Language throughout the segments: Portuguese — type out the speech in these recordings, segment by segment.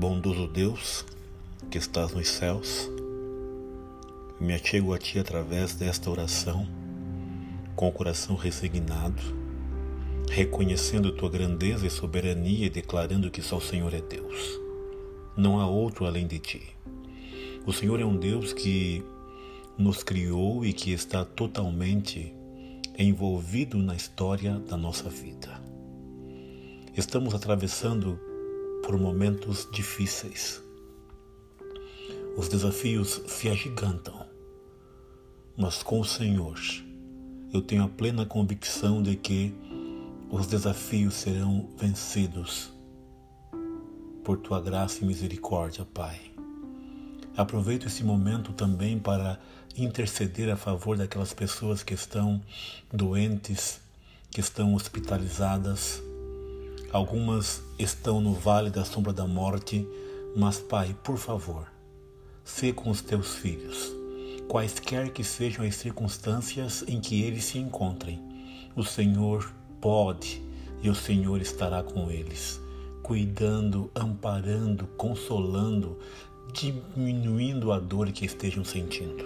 Bondoso Deus, que estás nos céus, me achego a Ti através desta oração, com o coração resignado, reconhecendo Tua grandeza e soberania e declarando que só o Senhor é Deus. Não há outro além de Ti. O Senhor é um Deus que nos criou e que está totalmente envolvido na história da nossa vida. Estamos atravessando por momentos difíceis. Os desafios se agigantam, mas com o Senhor eu tenho a plena convicção de que os desafios serão vencidos por tua graça e misericórdia, Pai. Aproveito esse momento também para interceder a favor daquelas pessoas que estão doentes, que estão hospitalizadas, Algumas estão no vale da sombra da morte, mas, Pai, por favor, sê com os teus filhos, quaisquer que sejam as circunstâncias em que eles se encontrem. O Senhor pode e o Senhor estará com eles, cuidando, amparando, consolando, diminuindo a dor que estejam sentindo.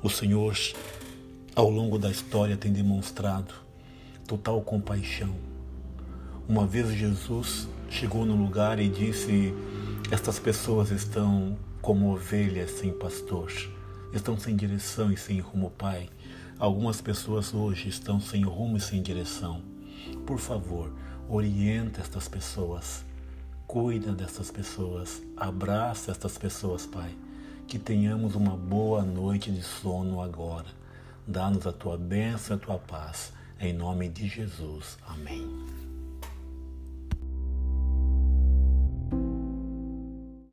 O Senhor, ao longo da história, tem demonstrado total compaixão uma vez Jesus chegou no lugar e disse: Estas pessoas estão como ovelhas sem pastor, estão sem direção e sem rumo, Pai. Algumas pessoas hoje estão sem rumo e sem direção. Por favor, orienta estas pessoas, cuida dessas pessoas, abraça estas pessoas, Pai. Que tenhamos uma boa noite de sono agora. Dá-nos a tua bênção e a tua paz. Em nome de Jesus. Amém.